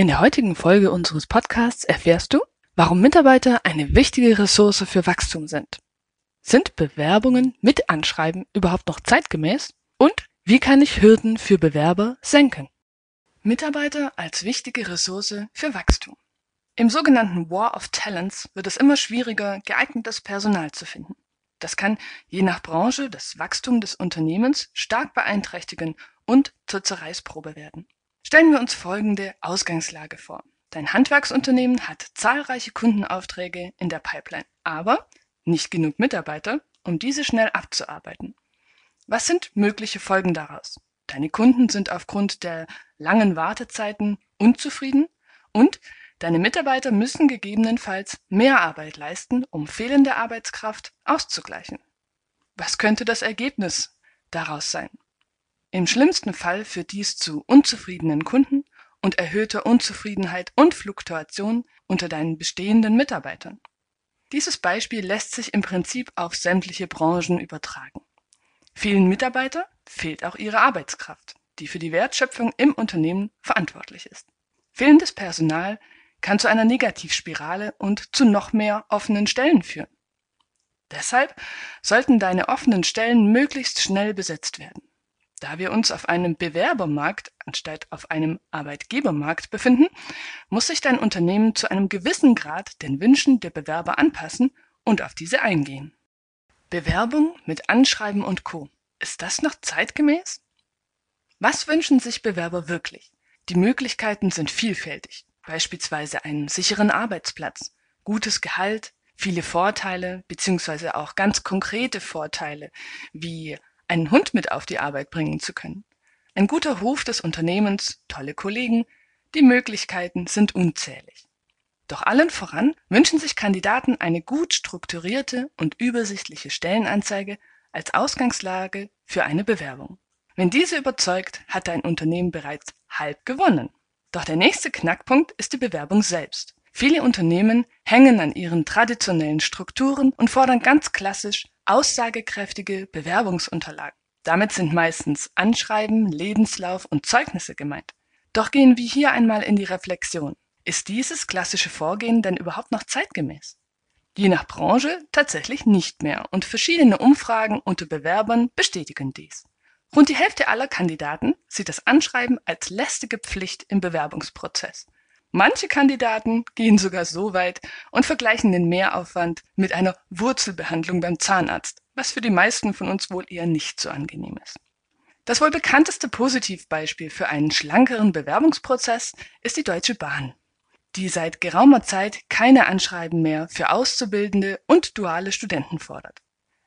In der heutigen Folge unseres Podcasts erfährst du, warum Mitarbeiter eine wichtige Ressource für Wachstum sind. Sind Bewerbungen mit Anschreiben überhaupt noch zeitgemäß? Und wie kann ich Hürden für Bewerber senken? Mitarbeiter als wichtige Ressource für Wachstum. Im sogenannten War of Talents wird es immer schwieriger, geeignetes Personal zu finden. Das kann je nach Branche das Wachstum des Unternehmens stark beeinträchtigen und zur Zerreißprobe werden. Stellen wir uns folgende Ausgangslage vor. Dein Handwerksunternehmen hat zahlreiche Kundenaufträge in der Pipeline, aber nicht genug Mitarbeiter, um diese schnell abzuarbeiten. Was sind mögliche Folgen daraus? Deine Kunden sind aufgrund der langen Wartezeiten unzufrieden und deine Mitarbeiter müssen gegebenenfalls mehr Arbeit leisten, um fehlende Arbeitskraft auszugleichen. Was könnte das Ergebnis daraus sein? Im schlimmsten Fall führt dies zu unzufriedenen Kunden und erhöhter Unzufriedenheit und Fluktuation unter deinen bestehenden Mitarbeitern. Dieses Beispiel lässt sich im Prinzip auf sämtliche Branchen übertragen. Vielen Mitarbeiter fehlt auch ihre Arbeitskraft, die für die Wertschöpfung im Unternehmen verantwortlich ist. Fehlendes Personal kann zu einer Negativspirale und zu noch mehr offenen Stellen führen. Deshalb sollten deine offenen Stellen möglichst schnell besetzt werden. Da wir uns auf einem Bewerbermarkt anstatt auf einem Arbeitgebermarkt befinden, muss sich dein Unternehmen zu einem gewissen Grad den Wünschen der Bewerber anpassen und auf diese eingehen. Bewerbung mit Anschreiben und Co. Ist das noch zeitgemäß? Was wünschen sich Bewerber wirklich? Die Möglichkeiten sind vielfältig, beispielsweise einen sicheren Arbeitsplatz, gutes Gehalt, viele Vorteile beziehungsweise auch ganz konkrete Vorteile wie einen Hund mit auf die Arbeit bringen zu können. Ein guter Ruf des Unternehmens, tolle Kollegen, die Möglichkeiten sind unzählig. Doch allen voran wünschen sich Kandidaten eine gut strukturierte und übersichtliche Stellenanzeige als Ausgangslage für eine Bewerbung. Wenn diese überzeugt, hat dein Unternehmen bereits halb gewonnen. Doch der nächste Knackpunkt ist die Bewerbung selbst. Viele Unternehmen hängen an ihren traditionellen Strukturen und fordern ganz klassisch aussagekräftige Bewerbungsunterlagen. Damit sind meistens Anschreiben, Lebenslauf und Zeugnisse gemeint. Doch gehen wir hier einmal in die Reflexion. Ist dieses klassische Vorgehen denn überhaupt noch zeitgemäß? Je nach Branche tatsächlich nicht mehr und verschiedene Umfragen unter Bewerbern bestätigen dies. Rund die Hälfte aller Kandidaten sieht das Anschreiben als lästige Pflicht im Bewerbungsprozess. Manche Kandidaten gehen sogar so weit und vergleichen den Mehraufwand mit einer Wurzelbehandlung beim Zahnarzt, was für die meisten von uns wohl eher nicht so angenehm ist. Das wohl bekannteste Positivbeispiel für einen schlankeren Bewerbungsprozess ist die Deutsche Bahn, die seit geraumer Zeit keine Anschreiben mehr für Auszubildende und duale Studenten fordert.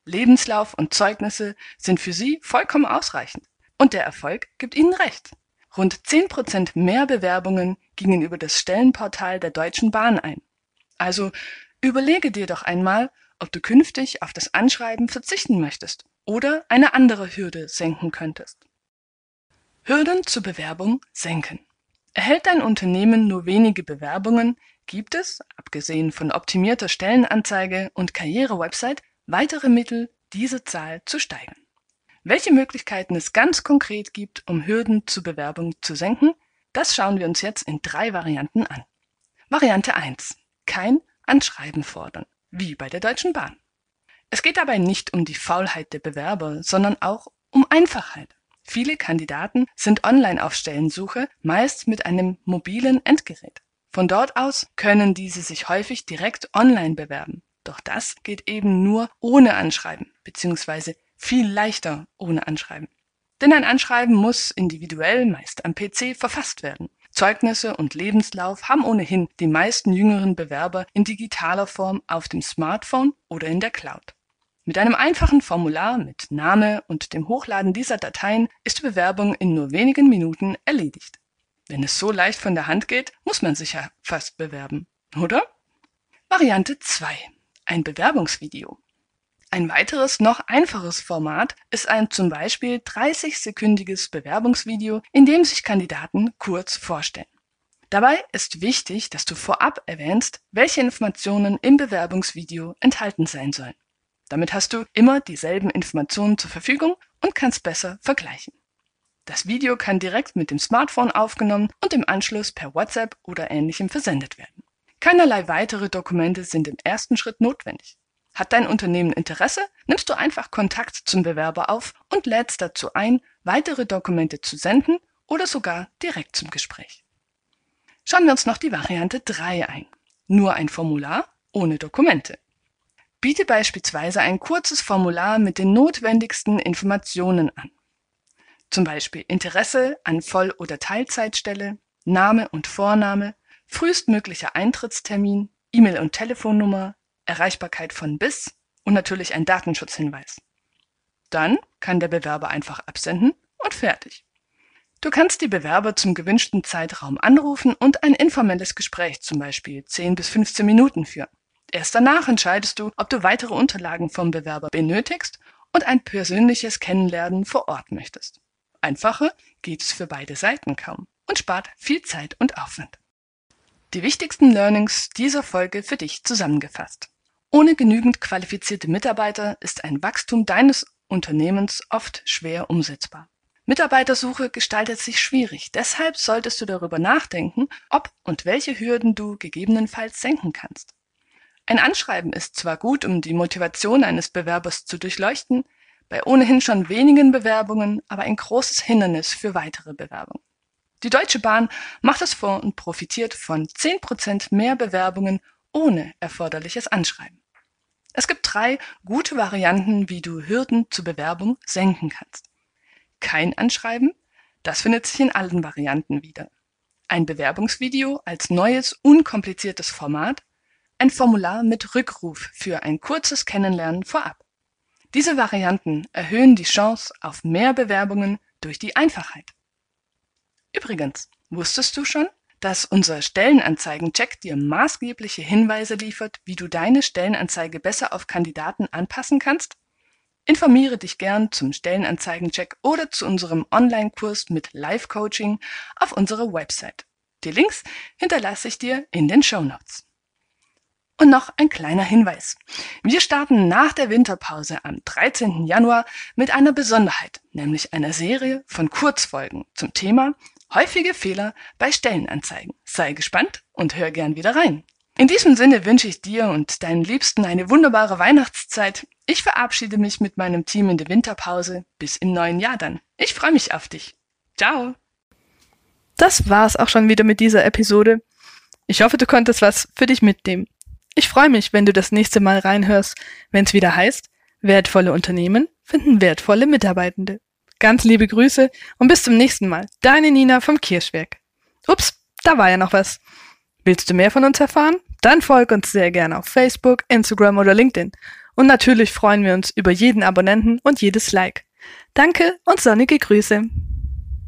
Lebenslauf und Zeugnisse sind für sie vollkommen ausreichend. Und der Erfolg gibt ihnen recht. Rund 10 Prozent mehr Bewerbungen gingen über das Stellenportal der Deutschen Bahn ein. Also überlege dir doch einmal, ob du künftig auf das Anschreiben verzichten möchtest oder eine andere Hürde senken könntest. Hürden zur Bewerbung senken. Erhält dein Unternehmen nur wenige Bewerbungen, gibt es, abgesehen von optimierter Stellenanzeige und Karrierewebsite, weitere Mittel, diese Zahl zu steigern. Welche Möglichkeiten es ganz konkret gibt, um Hürden zur Bewerbung zu senken, das schauen wir uns jetzt in drei Varianten an. Variante 1. Kein Anschreiben fordern, wie bei der Deutschen Bahn. Es geht dabei nicht um die Faulheit der Bewerber, sondern auch um Einfachheit. Viele Kandidaten sind online auf Stellensuche, meist mit einem mobilen Endgerät. Von dort aus können diese sich häufig direkt online bewerben. Doch das geht eben nur ohne Anschreiben bzw viel leichter ohne Anschreiben. Denn ein Anschreiben muss individuell, meist am PC, verfasst werden. Zeugnisse und Lebenslauf haben ohnehin die meisten jüngeren Bewerber in digitaler Form auf dem Smartphone oder in der Cloud. Mit einem einfachen Formular mit Name und dem Hochladen dieser Dateien ist die Bewerbung in nur wenigen Minuten erledigt. Wenn es so leicht von der Hand geht, muss man sich ja fast bewerben, oder? Variante 2. Ein Bewerbungsvideo. Ein weiteres, noch einfaches Format ist ein zum Beispiel 30-sekündiges Bewerbungsvideo, in dem sich Kandidaten kurz vorstellen. Dabei ist wichtig, dass du vorab erwähnst, welche Informationen im Bewerbungsvideo enthalten sein sollen. Damit hast du immer dieselben Informationen zur Verfügung und kannst besser vergleichen. Das Video kann direkt mit dem Smartphone aufgenommen und im Anschluss per WhatsApp oder ähnlichem versendet werden. Keinerlei weitere Dokumente sind im ersten Schritt notwendig. Hat dein Unternehmen Interesse, nimmst du einfach Kontakt zum Bewerber auf und lädst dazu ein, weitere Dokumente zu senden oder sogar direkt zum Gespräch. Schauen wir uns noch die Variante 3 ein. Nur ein Formular ohne Dokumente. Biete beispielsweise ein kurzes Formular mit den notwendigsten Informationen an. Zum Beispiel Interesse an Voll- oder Teilzeitstelle, Name und Vorname, frühestmöglicher Eintrittstermin, E-Mail und Telefonnummer, Erreichbarkeit von bis und natürlich ein Datenschutzhinweis. Dann kann der Bewerber einfach absenden und fertig. Du kannst die Bewerber zum gewünschten Zeitraum anrufen und ein informelles Gespräch, zum Beispiel 10 bis 15 Minuten führen. Erst danach entscheidest du, ob du weitere Unterlagen vom Bewerber benötigst und ein persönliches Kennenlernen vor Ort möchtest. Einfacher geht es für beide Seiten kaum und spart viel Zeit und Aufwand. Die wichtigsten Learnings dieser Folge für dich zusammengefasst. Ohne genügend qualifizierte Mitarbeiter ist ein Wachstum deines Unternehmens oft schwer umsetzbar. Mitarbeitersuche gestaltet sich schwierig, deshalb solltest du darüber nachdenken, ob und welche Hürden du gegebenenfalls senken kannst. Ein Anschreiben ist zwar gut, um die Motivation eines Bewerbers zu durchleuchten, bei ohnehin schon wenigen Bewerbungen aber ein großes Hindernis für weitere Bewerbungen. Die Deutsche Bahn macht es vor und profitiert von 10% mehr Bewerbungen ohne erforderliches Anschreiben. Es gibt drei gute Varianten, wie du Hürden zur Bewerbung senken kannst. Kein Anschreiben, das findet sich in allen Varianten wieder. Ein Bewerbungsvideo als neues, unkompliziertes Format, ein Formular mit Rückruf für ein kurzes Kennenlernen vorab. Diese Varianten erhöhen die Chance auf mehr Bewerbungen durch die Einfachheit. Übrigens, wusstest du schon, dass unser Stellenanzeigen-Check dir maßgebliche Hinweise liefert, wie du deine Stellenanzeige besser auf Kandidaten anpassen kannst? Informiere dich gern zum Stellenanzeigen-Check oder zu unserem Online-Kurs mit Live-Coaching auf unserer Website. Die Links hinterlasse ich dir in den Show. Und noch ein kleiner Hinweis. Wir starten nach der Winterpause am 13. Januar mit einer Besonderheit, nämlich einer Serie von Kurzfolgen zum Thema Häufige Fehler bei Stellenanzeigen. Sei gespannt und hör gern wieder rein. In diesem Sinne wünsche ich dir und deinen Liebsten eine wunderbare Weihnachtszeit. Ich verabschiede mich mit meinem Team in der Winterpause. Bis im neuen Jahr dann. Ich freue mich auf dich. Ciao. Das war's auch schon wieder mit dieser Episode. Ich hoffe, du konntest was für dich mitnehmen. Ich freue mich, wenn du das nächste Mal reinhörst, wenn es wieder heißt, wertvolle Unternehmen finden wertvolle Mitarbeitende. Ganz liebe Grüße und bis zum nächsten Mal. Deine Nina vom Kirschwerk. Ups, da war ja noch was. Willst du mehr von uns erfahren? Dann folg uns sehr gerne auf Facebook, Instagram oder LinkedIn. Und natürlich freuen wir uns über jeden Abonnenten und jedes Like. Danke und sonnige Grüße.